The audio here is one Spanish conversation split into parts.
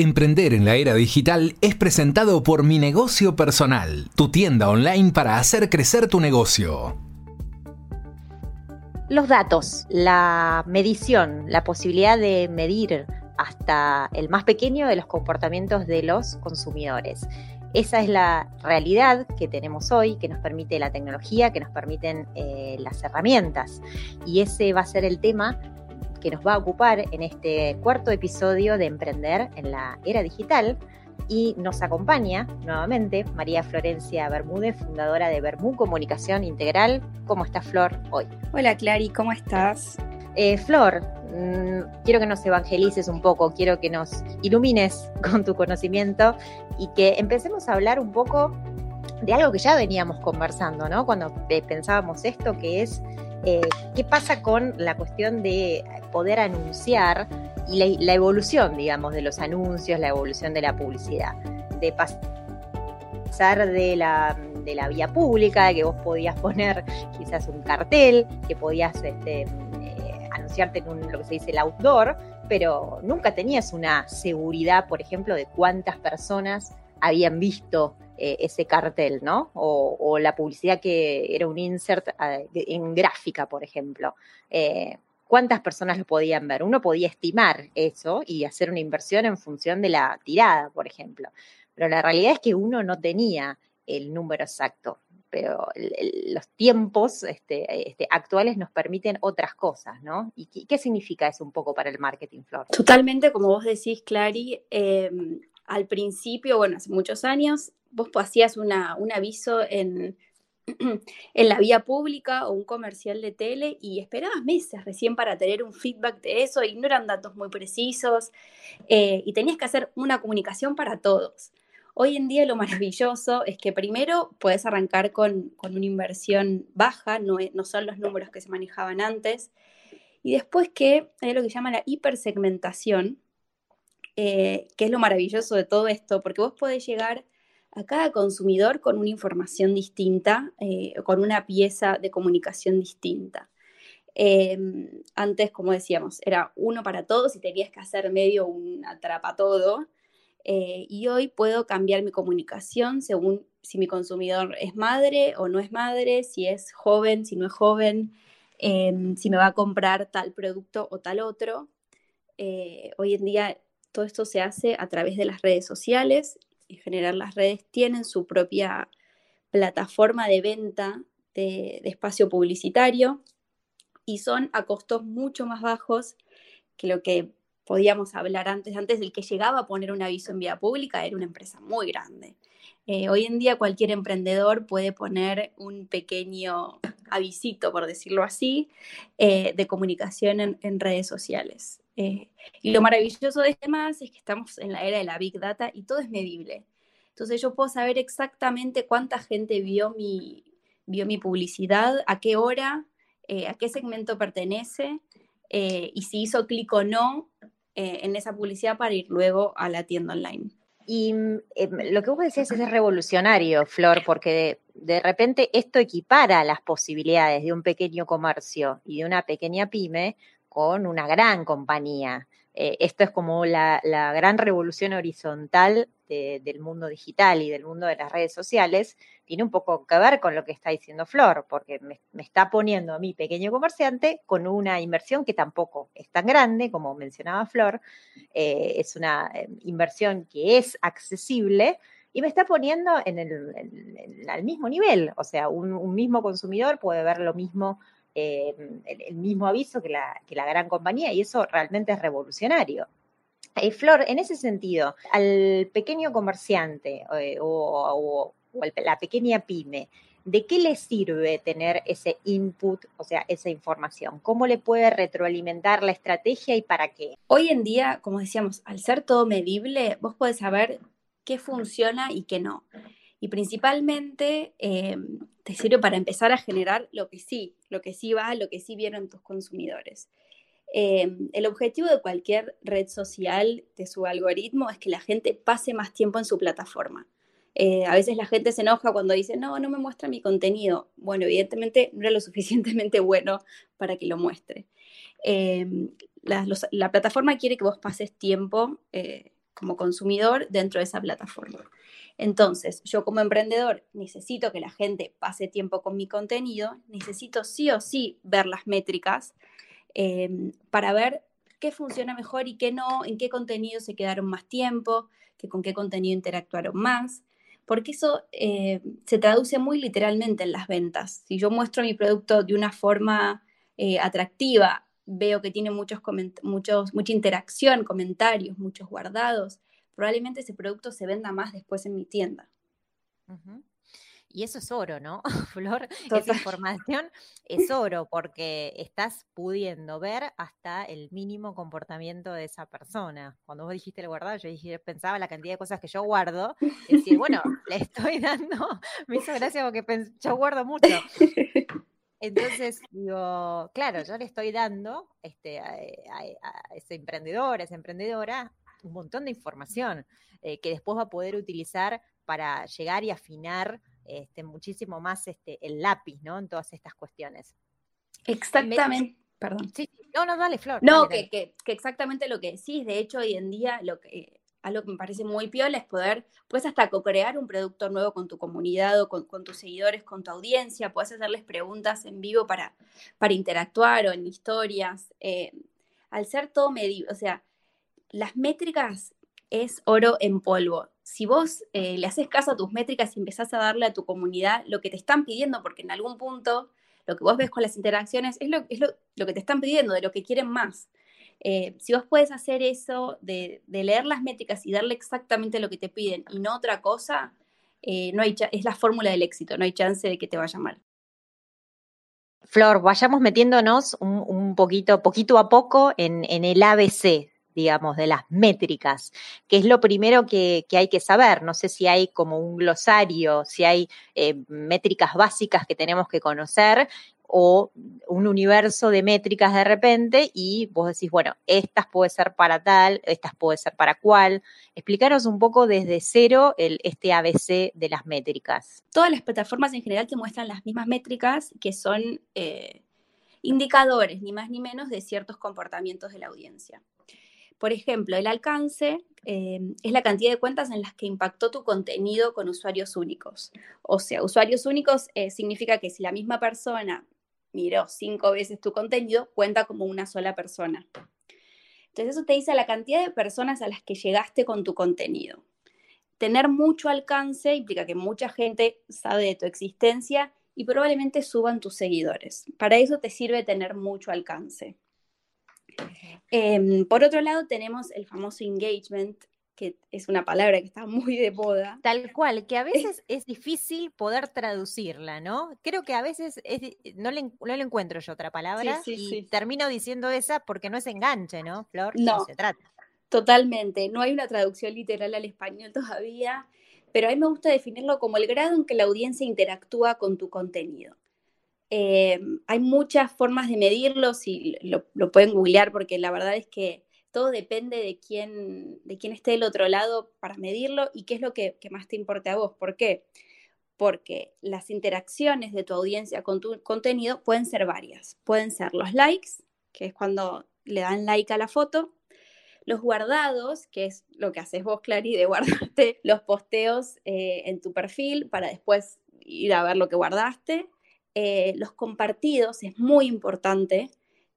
Emprender en la era digital es presentado por Mi Negocio Personal, tu tienda online para hacer crecer tu negocio. Los datos, la medición, la posibilidad de medir hasta el más pequeño de los comportamientos de los consumidores. Esa es la realidad que tenemos hoy, que nos permite la tecnología, que nos permiten eh, las herramientas. Y ese va a ser el tema que nos va a ocupar en este cuarto episodio de Emprender en la Era Digital. Y nos acompaña nuevamente María Florencia Bermúdez, fundadora de Bermú Comunicación Integral. ¿Cómo está Flor hoy? Hola Clary, ¿cómo estás? Eh, Flor, mm, quiero que nos evangelices un poco, quiero que nos ilumines con tu conocimiento y que empecemos a hablar un poco de algo que ya veníamos conversando, ¿no? Cuando eh, pensábamos esto, que es eh, qué pasa con la cuestión de poder anunciar y la, evolución, digamos, de los anuncios, la evolución de la publicidad, de pasar de la, de la vía pública, que vos podías poner quizás un cartel, que podías este, eh, anunciarte en un, lo que se dice el outdoor, pero nunca tenías una seguridad, por ejemplo, de cuántas personas habían visto eh, ese cartel, ¿no? O, la publicidad que era un insert eh, en gráfica, por ejemplo. Eh, ¿Cuántas personas lo podían ver? Uno podía estimar eso y hacer una inversión en función de la tirada, por ejemplo. Pero la realidad es que uno no tenía el número exacto pero los tiempos este, este, actuales nos permiten otras cosas, ¿no? ¿Y qué, significa eso un poco para el marketing, Flor? Totalmente, como vos decís, Clary, em, al principio, bueno, hace muchos años, vos hacías un aviso en, en la vía pública o un comercial de tele y esperabas meses recién para tener un feedback de eso y no eran datos muy precisos eh, y tenías que hacer una comunicación para todos. Hoy en día lo maravilloso es que primero puedes arrancar con, una inversión baja, no, no, son los números que se manejaban antes, y después que hay lo que se llama la hipersegmentación, eh, que es lo maravilloso de todo esto, porque vos podés llegar a cada consumidor con una información distinta, eh, con una pieza de comunicación distinta. Em, antes, como decíamos, era uno para todos y tenías que hacer medio un atrapa todo. Eh, y hoy puedo cambiar mi comunicación según si mi consumidor es madre o no es madre, si es joven, si no es joven, em, si me va a comprar tal producto o tal otro. Eh, hoy en día todo esto se hace a través de las redes sociales en general las redes tienen su propia plataforma de venta de, espacio publicitario y son a costos mucho más bajos que lo que podíamos hablar antes. Antes del que llegaba a poner un aviso en vía pública era una empresa muy grande. Eh, hoy en día cualquier emprendedor puede poner un pequeño avisito, por decirlo así, eh, de comunicación en redes sociales. Eh, y lo maravilloso de este más es que estamos en la era de la Big Data y todo es medible. Entonces yo puedo saber exactamente cuánta gente vio mi, vio mi publicidad, a qué hora, a qué segmento pertenece y si hizo clic o no en esa publicidad para ir luego a la tienda online. Y lo que vos decías es revolucionario, Flor, porque de, de, repente esto equipara las posibilidades de un pequeño comercio y de una pequeña pyme con una gran compañía. Eh, esto es como la, gran revolución horizontal del mundo digital y del mundo de las redes sociales. Tiene un poco que ver con lo que está diciendo Flor, porque me, está poniendo a mi pequeño comerciante con una inversión que tampoco es tan grande, como mencionaba Flor. Eh, es una eh, inversión que es accesible y me está poniendo en el, al mismo nivel. O sea, un, un mismo consumidor puede ver lo mismo eh, el, mismo aviso que la, que la, gran compañía y eso realmente es revolucionario. Eh, Flor, en ese sentido, al pequeño comerciante eh, o, la pequeña pyme, ¿de qué le sirve tener ese input, o sea, esa información? ¿Cómo le puede retroalimentar la estrategia y para qué? Hoy en día, como decíamos, al ser todo medible, vos podés saber qué funciona y qué no. Y principalmente te sirve para empezar a generar lo que sí, lo que sí va, lo que sí vieron tus consumidores. Em, el objetivo de cualquier red social, de su algoritmo, es que la gente pase más tiempo en su plataforma. Eh, a veces la gente se enoja cuando dice, no, no me muestra mi contenido. Bueno, evidentemente no era lo suficientemente bueno para que lo muestre. La, plataforma quiere que vos pases tiempo eh, como consumidor dentro de esa plataforma. Entonces, yo como emprendedor necesito que la gente pase tiempo con mi contenido, necesito sí o sí ver las métricas em, para ver qué funciona mejor y qué no, en qué contenido se quedaron más tiempo, que con qué contenido interactuaron más, porque eso eh, se traduce muy literalmente en las ventas. Si yo muestro mi producto de una forma eh, atractiva, veo que tiene muchos, muchos, mucha interacción, comentarios, muchos guardados, probablemente ese producto se venda más después en mi tienda. Y eso es oro, ¿no, Flor? Esa información es oro porque estás pudiendo ver hasta el mínimo comportamiento de esa persona. Cuando vos dijiste el guardado, yo dije, pensaba la cantidad de cosas que yo guardo. Y decir, bueno, le estoy dando, me hizo gracia porque yo guardo mucho. Entonces, digo, claro, yo le estoy dando este, a, ese emprendedor, a esa emprendedora, un montón de información eh, que después va a poder utilizar para llegar y afinar este, muchísimo más este, el lápiz, ¿no? En todas estas cuestiones. Exactamente. Perdón. Sí, no, no, dale, Flor. No, que, que, exactamente lo que decís. De hecho, hoy en día, lo que, algo que me parece muy piola es poder, puedes hasta co-crear un producto nuevo con tu comunidad o con, tus seguidores, con tu audiencia. Puedes hacerles preguntas en vivo para, para interactuar o en historias. Eh, al ser todo medido, o sea, las métricas es oro en polvo. Si vos eh, le haces caso a tus métricas y empezás a darle a tu comunidad lo que te están pidiendo, porque en algún punto lo que vos ves con las interacciones es lo, es lo, que te están pidiendo, de lo que quieren más. Eh, si vos puedes hacer eso de, leer las métricas y darle exactamente lo que te piden y no otra cosa, eh, no hay es la fórmula del éxito, no hay chance de que te vaya mal. Flor, vayamos metiéndonos un, poquito, poquito a poco en, el ABC digamos, de las métricas, que es lo primero que, hay que saber. No sé si hay como un glosario, si hay eh, métricas básicas que tenemos que conocer o un universo de métricas de repente y vos decís, bueno, estas puede ser para tal, estas puede ser para cual. Explicaros un poco desde cero el, este ABC de las métricas. Todas las plataformas en general te muestran las mismas métricas que son eh, indicadores, ni más ni menos, de ciertos comportamientos de la audiencia. Por ejemplo, el alcance eh, es la cantidad de cuentas en las que impactó tu contenido con usuarios únicos. O sea, usuarios únicos eh, significa que si la misma persona miró cinco veces tu contenido, cuenta como una sola persona. Entonces eso te dice la cantidad de personas a las que llegaste con tu contenido. Tener mucho alcance implica que mucha gente sabe de tu existencia y probablemente suban tus seguidores. Para eso te sirve tener mucho alcance. Em, por otro lado, tenemos el famoso engagement, que es una palabra que está muy de moda. Tal cual, que a veces es difícil poder traducirla, ¿no? Creo que a veces no, le, no, le, encuentro yo otra palabra y termino diciendo esa porque no es enganche, ¿no, Flor? No, se trata. Totalmente, no hay una traducción literal al español todavía, pero a mí me gusta definirlo como el grado en que la audiencia interactúa con tu contenido. Eh, hay muchas formas de medirlo, si lo, pueden googlear porque la verdad es que todo depende de quién, de quién esté del otro lado para medirlo y qué es lo que, más te importa a vos. ¿Por qué? Porque las interacciones de tu audiencia con tu contenido pueden ser varias. Pueden ser los likes, que es cuando le dan like a la foto, los guardados, que es lo que haces vos, Clary, de guardarte los posteos eh, en tu perfil para después ir a ver lo que guardaste, eh, los compartidos, es muy importante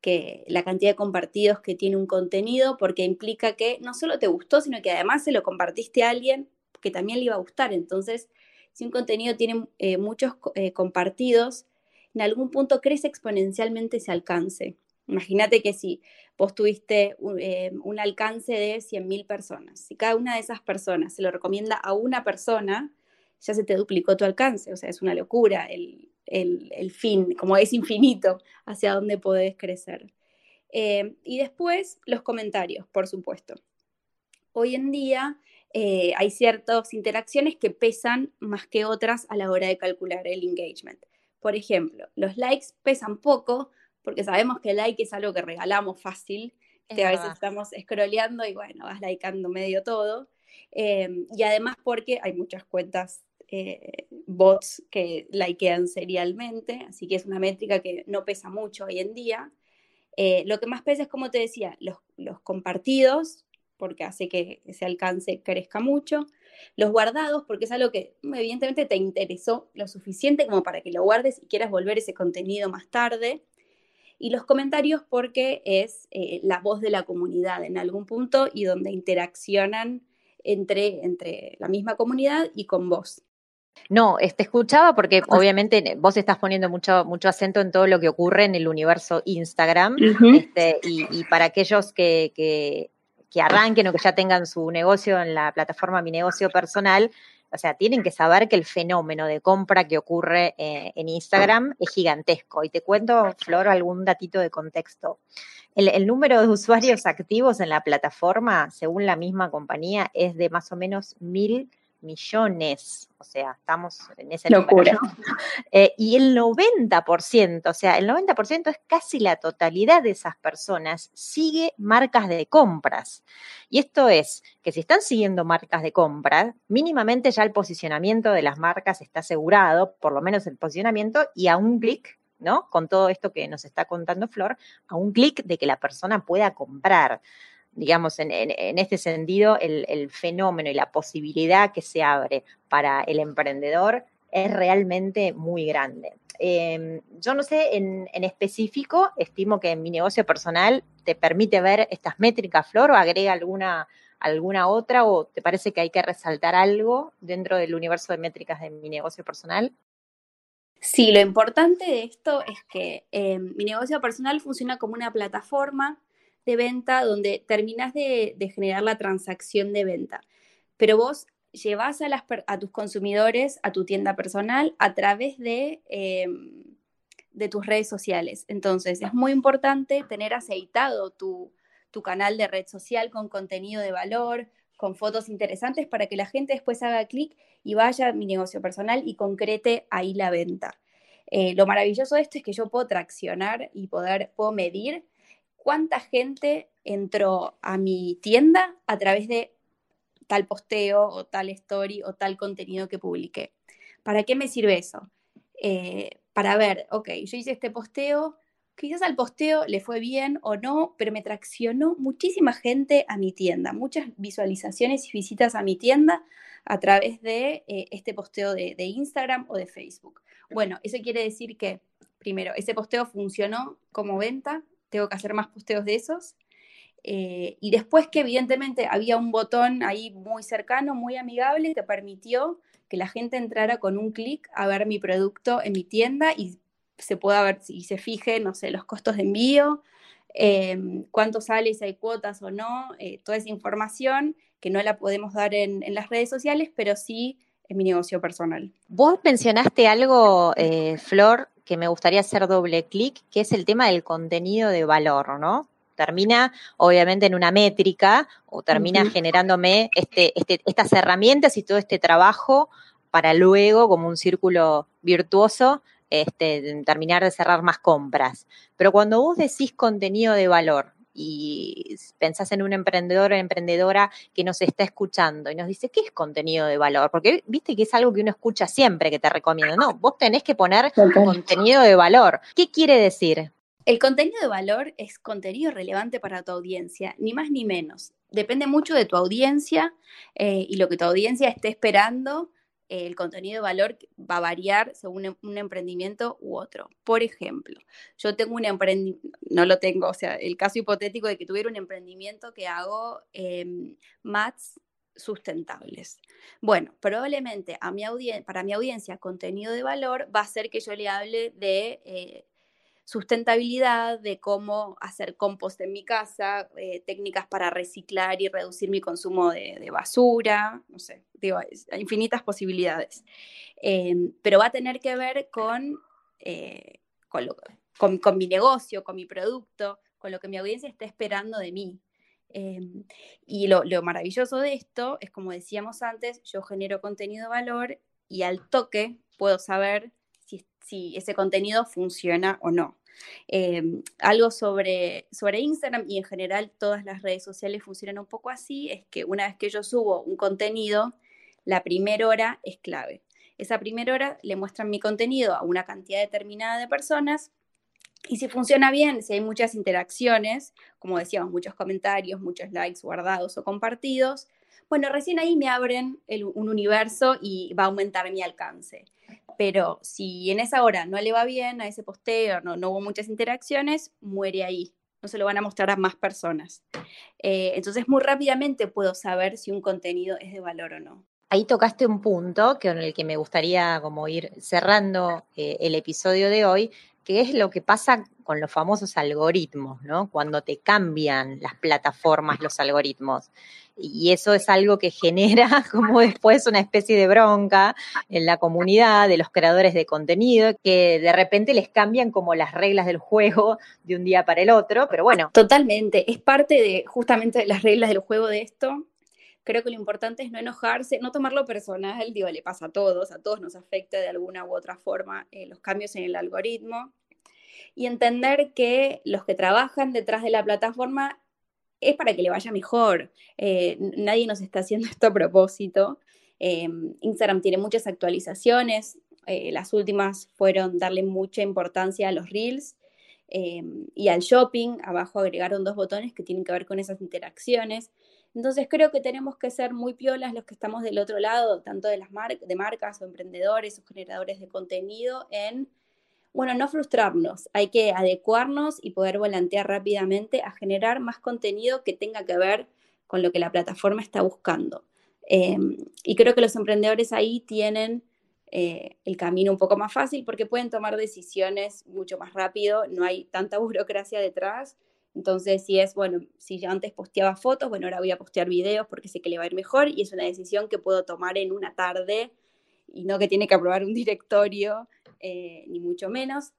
que la cantidad de compartidos que tiene un contenido, porque implica que no solo te gustó, sino que además se lo compartiste a alguien que también le iba a gustar. Entonces, si un contenido tiene eh, muchos eh, compartidos, en algún punto crece exponencialmente ese alcance. Imagínate que si vos tuviste un, un alcance de 100.000 personas, si cada una de esas personas se lo recomienda a una persona, ya se te duplicó tu alcance. O sea, es una locura el, el, fin, como es infinito, hacia dónde podés crecer. Eh, y después los comentarios, por supuesto. Hoy en día eh, hay ciertas interacciones que pesan más que otras a la hora de calcular el engagement. Por ejemplo, los likes pesan poco porque sabemos que el like es algo que regalamos fácil. Que a veces estamos scrolleando y bueno, vas likeando medio todo. Eh, y además porque hay muchas cuentas eh, bots que likean serialmente, así que es una métrica que no pesa mucho hoy en día. Eh, lo que más pesa es, como te decía, los, compartidos, porque hace que ese alcance crezca mucho. Los guardados, porque es algo que evidentemente te interesó lo suficiente como para que lo guardes y quieras volver ese contenido más tarde. Y los comentarios porque es eh, la voz de la comunidad en algún punto y donde interaccionan entre, entre la misma comunidad y con vos. No, te escuchaba porque obviamente vos estás poniendo mucho, mucho acento en todo lo que ocurre en el universo Instagram. este, y, para aquellos que, que, que, arranquen o que ya tengan su negocio en la plataforma Mi Negocio Personal, o sea, tienen que saber que el fenómeno de compra que ocurre eh, en Instagram es gigantesco. Y te cuento, Flor, algún datito de contexto. El, el, número de usuarios activos en la plataforma, según la misma compañía, es de más o menos mil millones, o sea, estamos en ese Locura. Eh, y el 90%, o sea, el 90% es casi la totalidad de esas personas, sigue marcas de compras. Y esto es que si están siguiendo marcas de compras, mínimamente ya el posicionamiento de las marcas está asegurado, por lo menos el posicionamiento, y a un clic ¿no? Con todo esto que nos está contando Flor, a un clic de que la persona pueda comprar digamos, en, este sentido, el, fenómeno y la posibilidad que se abre para el emprendedor es realmente muy grande. Em, yo no sé, en, específico, estimo que en mi negocio personal te permite ver estas métricas, Flor, o agrega alguna, alguna otra, o te parece que hay que resaltar algo dentro del universo de métricas de mi negocio personal. Sí, lo importante de esto es que em, mi negocio personal funciona como una plataforma de venta donde terminas de, generar la transacción de venta, pero vos llevas a, tus consumidores a tu tienda personal a través de, em, tus redes sociales. Entonces, es muy importante tener aceitado tu, tu canal de red social con contenido de valor, con fotos interesantes para que la gente después haga clic y vaya a mi negocio personal y concrete ahí la venta. Eh, lo maravilloso de esto es que yo puedo traccionar y poder, puedo medir cuánta gente entró a mi tienda a través de tal posteo o tal story o tal contenido que publiqué. ¿Para qué me sirve eso? Eh, para ver, ok, yo hice este posteo, quizás al posteo le fue bien o no, pero me traccionó muchísima gente a mi tienda, muchas visualizaciones y visitas a mi tienda a través de eh, este posteo de, de Instagram o de Facebook. Bueno, eso quiere decir que, primero, ese posteo funcionó como venta, tengo que hacer más posteos de esos. Eh, y después que evidentemente había un botón ahí muy cercano, muy amigable, que permitió que la gente entrara con un clic a ver mi producto en mi tienda y se pueda ver y se fije, no sé, los costos de envío, em, cuánto sale, si hay cuotas o no, eh, toda esa información que no la podemos dar en, las redes sociales, pero sí en mi negocio personal. Vos mencionaste algo, eh, Flor, que me gustaría hacer doble clic, que es el tema del contenido de valor, ¿no? Termina, obviamente, en una métrica o termina generándome este, este, estas herramientas y todo este trabajo para luego, como un círculo virtuoso, este, terminar de cerrar más compras. Pero cuando vos decís contenido de valor, y pensás en un emprendedor o emprendedora que nos está escuchando y nos dice, ¿qué es contenido de valor? Porque viste que es algo que uno escucha siempre que te recomiendo. No, vos tenés que poner contenido de valor. ¿Qué quiere decir? El contenido de valor es contenido relevante para tu audiencia, ni más ni menos. Depende mucho de tu audiencia eh, y lo que tu audiencia esté esperando el contenido de valor va a variar según em, un emprendimiento u otro. Por ejemplo, yo tengo un emprendimiento, no lo tengo, o sea, el caso hipotético de que tuviera un emprendimiento que hago eh, mats sustentables. Bueno, probablemente a mi para mi audiencia contenido de valor va a ser que yo le hable de eh, sustentabilidad, de cómo hacer compost en mi casa, eh, técnicas para reciclar y reducir mi consumo de, basura, no sé, digo, hay infinitas posibilidades. Em, pero va a tener que ver con, eh, con, mi negocio, con mi producto, con lo que mi audiencia está esperando de mí. Em, y lo, maravilloso de esto es, como decíamos antes, yo genero contenido de valor y al toque puedo saber si ese contenido funciona o no. Em, algo sobre, sobre Instagram y en general todas las redes sociales funcionan un poco así, es que una vez que yo subo un contenido, la primera hora es clave. Esa primera hora le muestran mi contenido a una cantidad determinada de personas Y si funciona bien, si hay muchas interacciones, como decíamos, muchos comentarios, muchos likes guardados o compartidos, bueno, recién ahí me abren un universo y va a aumentar mi alcance. Pero si en esa hora no le va bien a ese posteo, no, hubo muchas interacciones, muere ahí. No se lo van a mostrar a más personas. Eh, entonces, muy rápidamente puedo saber si un contenido es de valor o no. Ahí tocaste un punto con el que me gustaría como ir cerrando eh, el episodio de hoy, que es lo que pasa con los famosos algoritmos, ¿no? Cuando te cambian las plataformas, los algoritmos. Y eso es algo que genera como después una especie de bronca en la comunidad de los creadores de contenido, que de repente les cambian como las reglas del juego de un día para el otro, pero bueno. Totalmente, es parte de justamente de las reglas del juego de esto. Creo que lo importante es no enojarse, no tomarlo personal, digo, le pasa a todos, a todos nos afecta de alguna u otra forma eh, los cambios en el algoritmo y entender que los que trabajan detrás de la plataforma es para que le vaya mejor. Eh, nadie nos está haciendo esto a propósito. Eh, Instagram tiene muchas actualizaciones. Eh, las últimas fueron darle mucha importancia a los reels y al shopping. Abajo agregaron dos botones que tienen que ver con esas interacciones. Entonces creo que tenemos que ser muy piolas los que estamos del otro lado, tanto de las de marcas o emprendedores o generadores de contenido, en bueno, no frustrarnos, hay que adecuarnos y poder volantear rápidamente a generar más contenido que tenga que ver con lo que la plataforma está buscando. Em, y creo que los emprendedores ahí tienen eh, el camino un poco más fácil porque pueden tomar decisiones mucho más rápido, no hay tanta burocracia detrás. Entonces, si es, bueno, si yo antes posteaba fotos, bueno, ahora voy a postear videos porque sé que le va a ir mejor y es una decisión que puedo tomar en una tarde y no que tiene que aprobar un directorio, eh, ni mucho menos.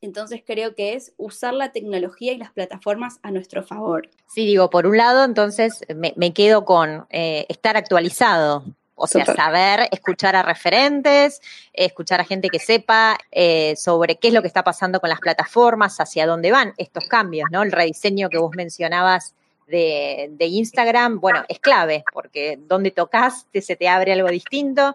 Entonces creo que es usar la tecnología y las plataformas a nuestro favor. Sí, digo, por un lado, entonces me, quedo con eh, estar actualizado, o sea, saber escuchar a referentes, escuchar a gente que sepa eh, sobre qué es lo que está pasando con las plataformas, hacia dónde van estos cambios, ¿no? El rediseño que vos mencionabas de, Instagram, bueno, es clave, porque donde tocas se te abre algo distinto.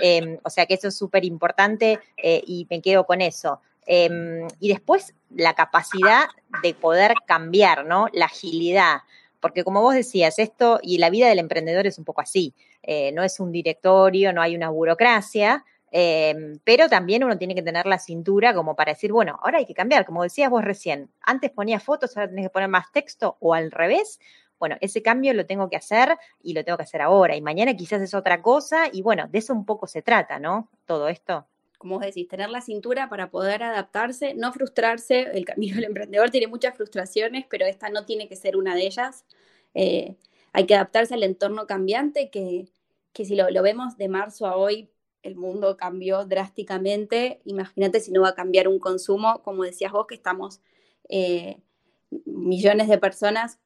Em, o sea que eso es súper importante eh, y me quedo con eso. Em, y después la capacidad de poder cambiar, ¿no? La agilidad. Porque como vos decías, esto y la vida del emprendedor es un poco así. Eh, no es un directorio, no hay una burocracia, Em, pero también uno tiene que tener la cintura como para decir, bueno, ahora hay que cambiar, como decías vos recién, antes ponía fotos, ahora tenés que poner más texto o al revés. Bueno, ese cambio lo tengo que hacer y lo tengo que hacer ahora y mañana quizás es otra cosa y bueno, de eso un poco se trata, ¿no? Todo esto como vos decís, tener la cintura para poder adaptarse, no frustrarse. El camino del emprendedor tiene muchas frustraciones, pero esta no tiene que ser una de ellas. Eh, hay que adaptarse al entorno cambiante, que, que si lo, lo, vemos de marzo a hoy, el mundo cambió drásticamente. Imagínate si no va a cambiar un consumo, como decías vos, que estamos eh, millones de personas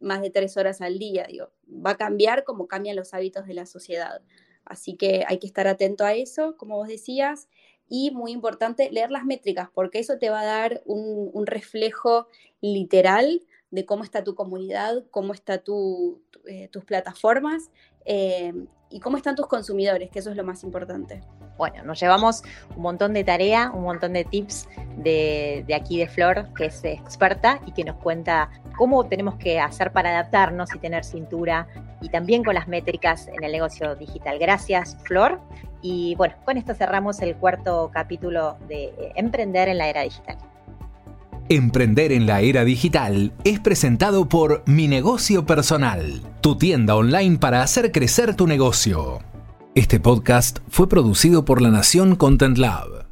más de tres horas al día. Digo, va a cambiar como cambian los hábitos de la sociedad. Así que hay que estar atento a eso, como vos decías. Y muy importante, leer las métricas, porque eso te va a dar un, reflejo literal de cómo está tu comunidad, cómo están tu, eh, tus plataformas eh, y cómo están tus consumidores, que eso es lo más importante. Bueno, nos llevamos un montón de tarea, un montón de tips de, aquí de Flor, que es experta y que nos cuenta cómo tenemos que hacer para adaptarnos y tener cintura y también con las métricas en el negocio digital. Gracias, Flor. Y bueno, con esto cerramos el cuarto capítulo de Emprender en la Era Digital. Emprender en la era digital es presentado por Mi Negocio Personal, tu tienda online para hacer crecer tu negocio. Este podcast fue producido por La Nación Content Lab.